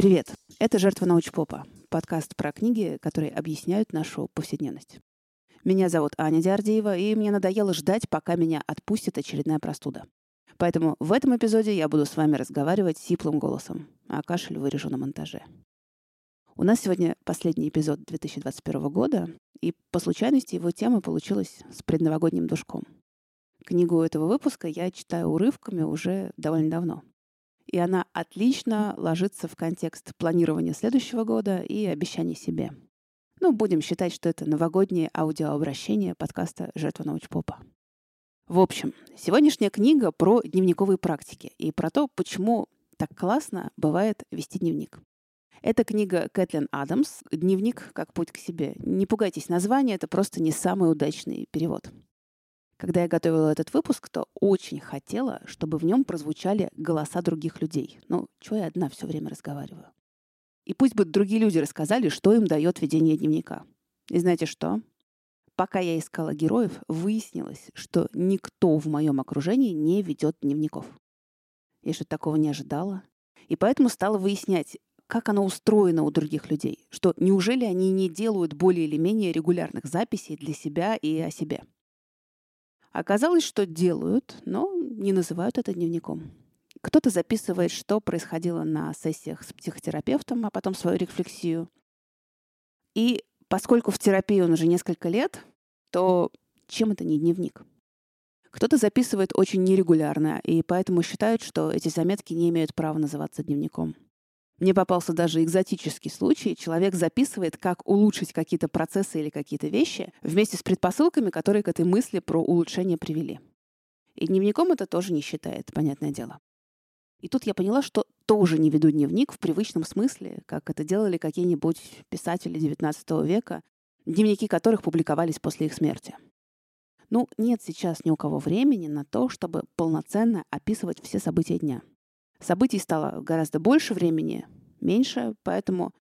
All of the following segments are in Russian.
Привет! Это «Жертва научпопа» — подкаст про книги, которые объясняют нашу повседневность. Меня зовут Аня Диардиева, и мне надоело ждать, пока меня отпустит очередная простуда. Поэтому в этом эпизоде я буду с вами разговаривать сиплым голосом, а кашель вырежу на монтаже. У нас сегодня последний эпизод 2021 года, и по случайности его тема получилась с предновогодним душком. Книгу этого выпуска я читаю урывками уже довольно давно. И она отлично ложится в контекст планирования следующего года и обещаний себе. Ну, будем считать, что это новогоднее аудиообращение подкаста «Жертва научпопа». В общем, сегодняшняя книга про дневниковые практики и про то, почему так классно бывает вести дневник. Это книга Кэтлин Адамс «Дневник как путь к себе». Не пугайтесь названия, это просто не самый удачный перевод. Когда я готовила этот выпуск, то очень хотела, чтобы в нем прозвучали голоса других людей. Ну, чего я одна все время разговариваю? И пусть бы другие люди рассказали, что им дает ведение дневника. И знаете что? Пока я искала героев, выяснилось, что никто в моем окружении не ведет дневников. Я что-то такого не ожидала. И поэтому стала выяснять, как оно устроено у других людей. Что неужели они не делают более или менее регулярных записей для себя и о себе? Оказалось, что делают, но не называют это дневником. Кто-то записывает, что происходило на сессиях с психотерапевтом, а потом свою рефлексию. И поскольку в терапии он уже несколько лет, то чем это не дневник? Кто-то записывает очень нерегулярно, и поэтому считают, что эти заметки не имеют права называться дневником. Мне попался даже экзотический случай. Человек записывает, как улучшить какие-то процессы или какие-то вещи вместе с предпосылками, которые к этой мысли про улучшение привели. И дневником это тоже не считает, понятное дело. И тут я поняла, что тоже не веду дневник в привычном смысле, как это делали какие-нибудь писатели XIX века, дневники которых публиковались после их смерти. Ну, нет сейчас ни у кого времени на то, чтобы полноценно описывать все события дня. Событий стало гораздо больше времени, меньше, поэтому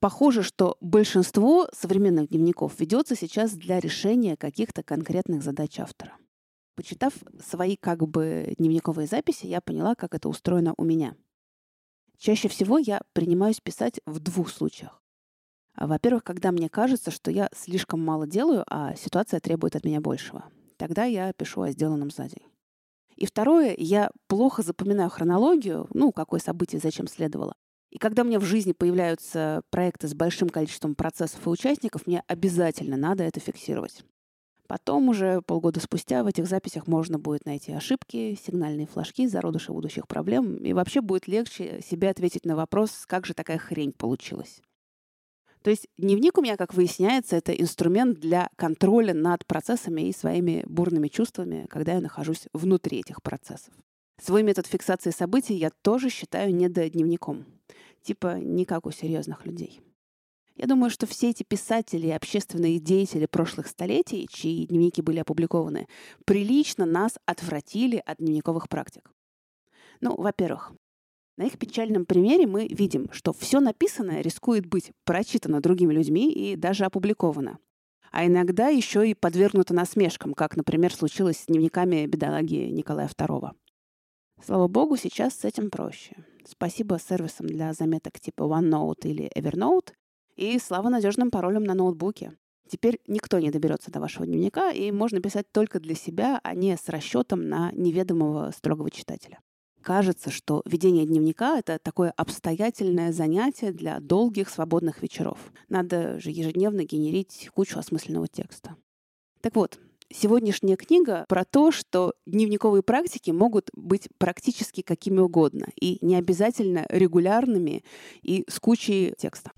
похоже, что большинство современных дневников ведется сейчас для решения каких-то конкретных задач автора. Почитав свои как бы дневниковые записи, я поняла, как это устроено у меня. Чаще всего я принимаюсь писать в двух случаях. Во-первых, когда мне кажется, что я слишком мало делаю, а ситуация требует от меня большего. Тогда я пишу о сделанном за день. И второе, я плохо запоминаю хронологию, ну, какое событие зачем следовало. И когда у меня в жизни появляются проекты с большим количеством процессов и участников, мне обязательно надо это фиксировать. Потом уже полгода спустя в этих записях можно будет найти ошибки, сигнальные флажки, зародыши будущих проблем, и вообще будет легче себе ответить на вопрос, как же такая хрень получилась. То есть дневник у меня, как выясняется, это инструмент для контроля над процессами и своими бурными чувствами, когда я нахожусь внутри этих процессов. Свой метод фиксации событий я тоже считаю недодневником. Типа не как у серьезных людей. Я думаю, что все эти писатели и общественные деятели прошлых столетий, чьи дневники были опубликованы, прилично нас отвратили от дневниковых практик. Ну, во-первых, на их печальном примере мы видим, что все написанное рискует быть прочитано другими людьми и даже опубликовано. А иногда еще и подвергнуто насмешкам, как, например, случилось с дневниками бедолаги Николая II. Слава богу, сейчас с этим проще. Спасибо сервисам для заметок типа OneNote или Evernote и слава надежным паролям на ноутбуке. Теперь никто не доберется до вашего дневника, и можно писать только для себя, а не с расчетом на неведомого строгого читателя кажется, что ведение дневника — это такое обстоятельное занятие для долгих свободных вечеров. Надо же ежедневно генерить кучу осмысленного текста. Так вот, сегодняшняя книга про то, что дневниковые практики могут быть практически какими угодно и не обязательно регулярными и с кучей текста.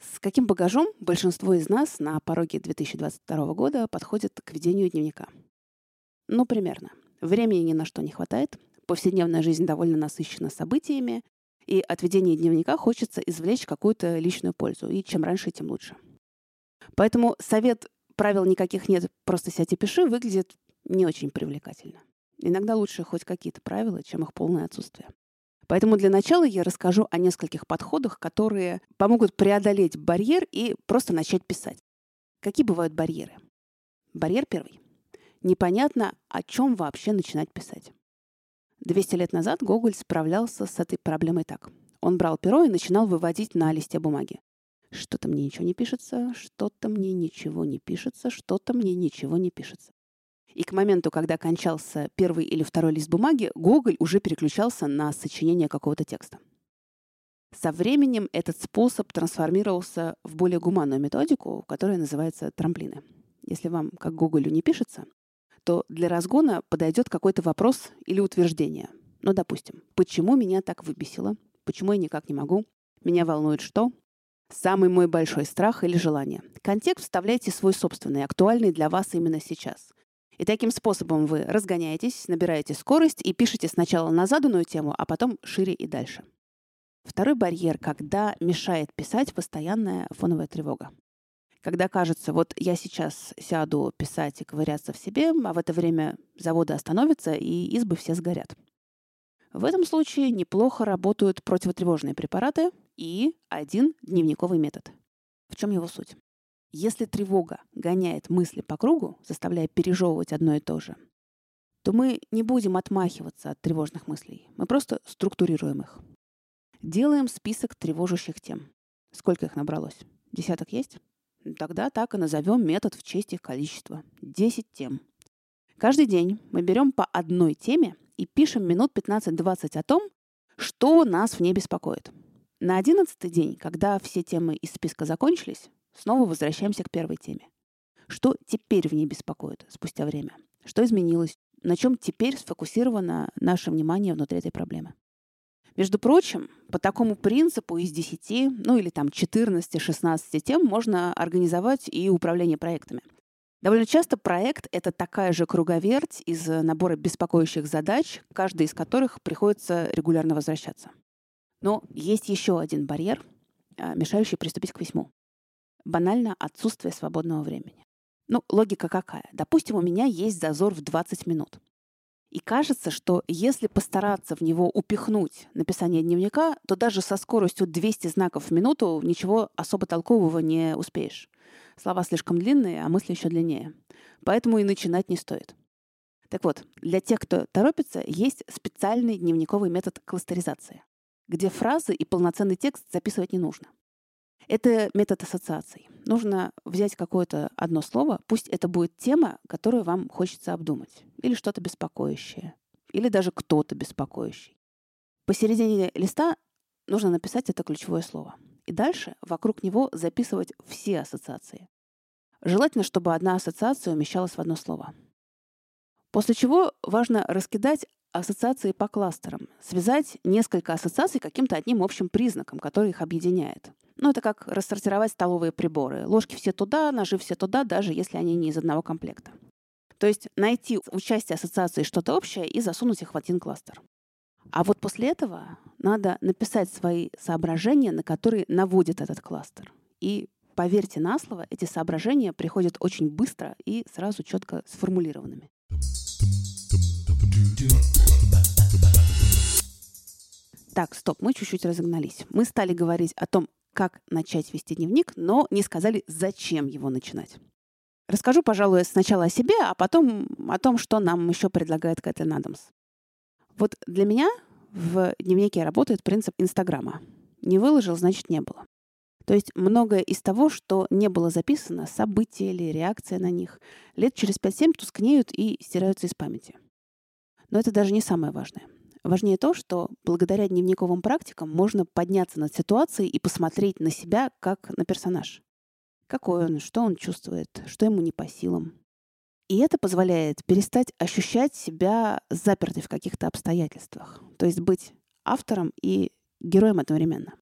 С каким багажом большинство из нас на пороге 2022 года подходит к ведению дневника? Ну, примерно. Времени ни на что не хватает, повседневная жизнь довольно насыщена событиями, и от ведения дневника хочется извлечь какую-то личную пользу, и чем раньше, тем лучше. Поэтому совет «правил никаких нет, просто сядь и пиши» выглядит не очень привлекательно. Иногда лучше хоть какие-то правила, чем их полное отсутствие. Поэтому для начала я расскажу о нескольких подходах, которые помогут преодолеть барьер и просто начать писать. Какие бывают барьеры? Барьер первый непонятно, о чем вообще начинать писать. 200 лет назад Гоголь справлялся с этой проблемой так. Он брал перо и начинал выводить на листе бумаги. Что-то мне ничего не пишется, что-то мне ничего не пишется, что-то мне ничего не пишется. И к моменту, когда кончался первый или второй лист бумаги, Гоголь уже переключался на сочинение какого-то текста. Со временем этот способ трансформировался в более гуманную методику, которая называется трамплины. Если вам, как Гоголю, не пишется, то для разгона подойдет какой-то вопрос или утверждение. Ну, допустим, почему меня так выбесило? Почему я никак не могу? Меня волнует что? Самый мой большой страх или желание. Контекст вставляйте свой собственный, актуальный для вас именно сейчас. И таким способом вы разгоняетесь, набираете скорость и пишете сначала на заданную тему, а потом шире и дальше. Второй барьер, когда мешает писать постоянная фоновая тревога. Когда кажется, вот я сейчас сяду писать и ковыряться в себе, а в это время заводы остановятся и избы все сгорят. В этом случае неплохо работают противотревожные препараты и один дневниковый метод. В чем его суть? Если тревога гоняет мысли по кругу, заставляя пережевывать одно и то же, то мы не будем отмахиваться от тревожных мыслей. Мы просто структурируем их. Делаем список тревожащих тем. Сколько их набралось? Десяток есть? Тогда так и назовем метод в честь их количества. Десять тем. Каждый день мы берем по одной теме и пишем минут 15-20 о том, что нас в ней беспокоит. На одиннадцатый день, когда все темы из списка закончились, снова возвращаемся к первой теме. Что теперь в ней беспокоит спустя время? Что изменилось? На чем теперь сфокусировано наше внимание внутри этой проблемы? Между прочим, по такому принципу из 10, ну или там 14-16 тем можно организовать и управление проектами – Довольно часто проект — это такая же круговерть из набора беспокоящих задач, каждая из которых приходится регулярно возвращаться. Но есть еще один барьер, а, мешающий приступить к письму. Банально отсутствие свободного времени. Ну, логика какая? Допустим, у меня есть зазор в 20 минут. И кажется, что если постараться в него упихнуть написание дневника, то даже со скоростью 200 знаков в минуту ничего особо толкового не успеешь. Слова слишком длинные, а мысли еще длиннее. Поэтому и начинать не стоит. Так вот, для тех, кто торопится, есть специальный дневниковый метод кластеризации, где фразы и полноценный текст записывать не нужно. Это метод ассоциаций. Нужно взять какое-то одно слово, пусть это будет тема, которую вам хочется обдумать, или что-то беспокоящее, или даже кто-то беспокоящий. Посередине листа нужно написать это ключевое слово и дальше вокруг него записывать все ассоциации. Желательно, чтобы одна ассоциация умещалась в одно слово. После чего важно раскидать ассоциации по кластерам, связать несколько ассоциаций каким-то одним общим признаком, который их объединяет. Ну, это как рассортировать столовые приборы. Ложки все туда, ножи все туда, даже если они не из одного комплекта. То есть найти в участии ассоциации что-то общее и засунуть их в один кластер. А вот после этого надо написать свои соображения, на которые наводит этот кластер. И поверьте на слово, эти соображения приходят очень быстро и сразу четко сформулированными. Так, стоп, мы чуть-чуть разогнались. Мы стали говорить о том, как начать вести дневник, но не сказали, зачем его начинать. Расскажу, пожалуй, сначала о себе, а потом о том, что нам еще предлагает Кэтлин Адамс. Вот для меня в дневнике работает принцип Инстаграма. Не выложил, значит, не было. То есть многое из того, что не было записано, события или реакция на них, лет через 5-7 тускнеют и стираются из памяти. Но это даже не самое важное. Важнее то, что благодаря дневниковым практикам можно подняться над ситуацией и посмотреть на себя как на персонаж. Какой он, что он чувствует, что ему не по силам. И это позволяет перестать ощущать себя запертой в каких-то обстоятельствах. То есть быть автором и героем одновременно.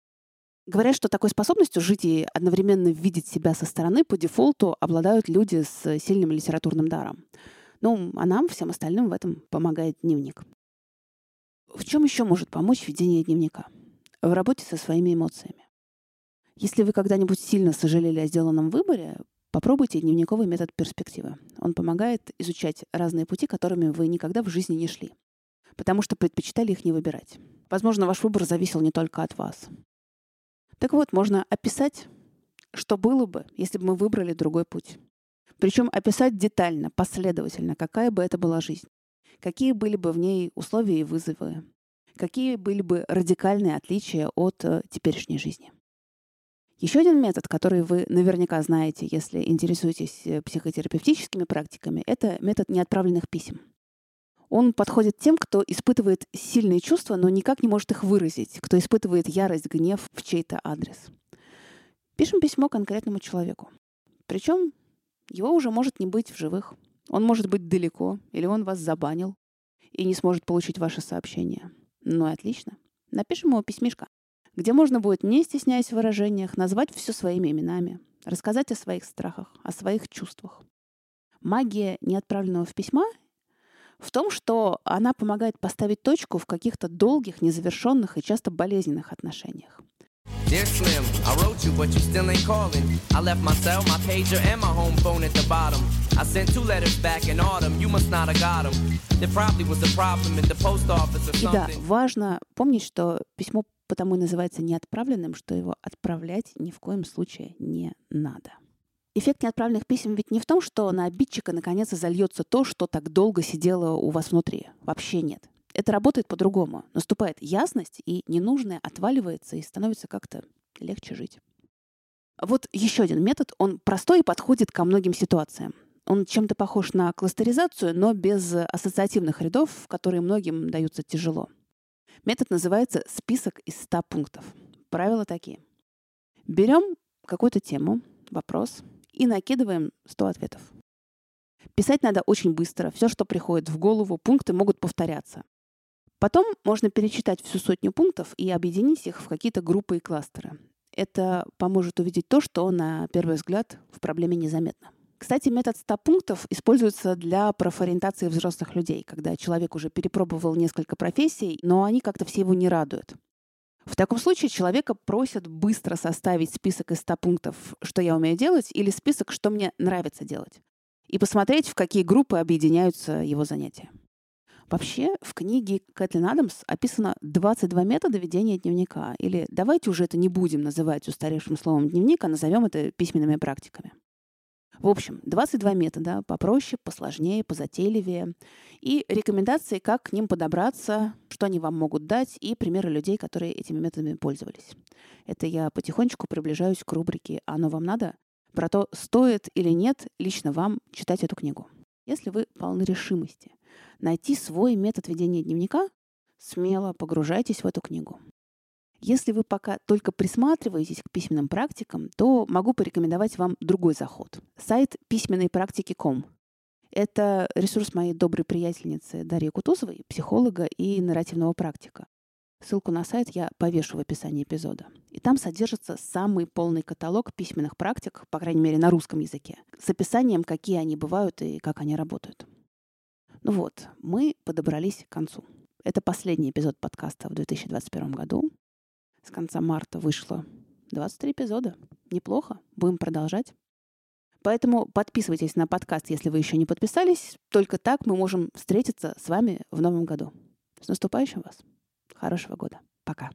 Говорят, что такой способностью жить и одновременно видеть себя со стороны по дефолту обладают люди с сильным литературным даром. Ну, а нам, всем остальным, в этом помогает дневник. В чем еще может помочь ведение дневника? В работе со своими эмоциями. Если вы когда-нибудь сильно сожалели о сделанном выборе, Попробуйте дневниковый метод перспективы. Он помогает изучать разные пути, которыми вы никогда в жизни не шли, потому что предпочитали их не выбирать. Возможно, ваш выбор зависел не только от вас. Так вот, можно описать, что было бы, если бы мы выбрали другой путь. Причем описать детально, последовательно, какая бы это была жизнь. какие были бы в ней условия и вызовы, какие были бы радикальные отличия от э, теперешней жизни. Еще один метод, который вы наверняка знаете, если интересуетесь э, психотерапевтическими практиками, это метод неотправленных писем. Он подходит тем, кто испытывает сильные чувства, но никак не может их выразить, кто испытывает ярость, гнев в чей-то адрес. Пишем письмо конкретному человеку. Причем его уже может не быть в живых. Он может быть далеко, или он вас забанил и не сможет получить ваше сообщение. Ну и отлично. Напишем ему письмишко, где можно будет, не стесняясь в выражениях, назвать все своими именами, рассказать о своих страхах, о своих чувствах. Магия неотправленного в письма в том, что она помогает поставить точку в каких-то долгих, незавершенных и часто болезненных отношениях. Dear Slim, I wrote you, but you still ain't calling. I left my cell, my pager, and my home phone at the bottom. I sent two letters back in autumn. You must not have got them. There probably was a problem in the post office or something. И да, важно помнить, что письмо потому и называется неотправленным, что его отправлять ни в коем случае не надо. Эффект неотправленных писем ведь не в том, что на обидчика наконец зальется то, что так долго сидело у вас внутри. Вообще нет. Это работает по-другому. Наступает ясность, и ненужное отваливается, и становится как-то легче жить. Вот еще один метод. Он простой и подходит ко многим ситуациям. Он чем-то похож на кластеризацию, но без ассоциативных рядов, которые многим даются тяжело. Метод называется «список из 100 пунктов». Правила такие. Берем какую-то тему, вопрос, и накидываем 100 ответов. Писать надо очень быстро. Все, что приходит в голову, пункты могут повторяться. Потом можно перечитать всю сотню пунктов и объединить их в какие-то группы и кластеры. Это поможет увидеть то, что на первый взгляд в проблеме незаметно. Кстати, метод 100 пунктов используется для профориентации взрослых людей, когда человек уже перепробовал несколько профессий, но они как-то все его не радуют. В таком случае человека просят быстро составить список из 100 пунктов, что я умею делать, или список, что мне нравится делать, и посмотреть, в какие группы объединяются его занятия. Вообще, в книге Кэтлин Адамс описано 22 метода ведения дневника. Или давайте уже это не будем называть устаревшим словом дневник, а назовем это письменными практиками. В общем, 22 метода, попроще, посложнее, позатейливее. И рекомендации, как к ним подобраться, что они вам могут дать, и примеры людей, которые этими методами пользовались. Это я потихонечку приближаюсь к рубрике «Оно вам надо?» про то, стоит или нет лично вам читать эту книгу. Если вы полны решимости найти свой метод ведения дневника, смело погружайтесь в эту книгу. Если вы пока только присматриваетесь к письменным практикам, то могу порекомендовать вам другой заход. Сайт письменной-практики.ком. Это ресурс моей доброй приятельницы Дарьи Кутузовой, психолога и нарративного практика. Ссылку на сайт я повешу в описании эпизода. И там содержится самый полный каталог письменных практик, по крайней мере на русском языке, с описанием, какие они бывают и как они работают. Ну вот, мы подобрались к концу. Это последний эпизод подкаста в 2021 году. С конца марта вышло 23 эпизода. Неплохо. Будем продолжать. Поэтому подписывайтесь на подкаст, если вы еще не подписались. Только так мы можем встретиться с вами в новом году. С наступающим вас. Хорошего года. Пока.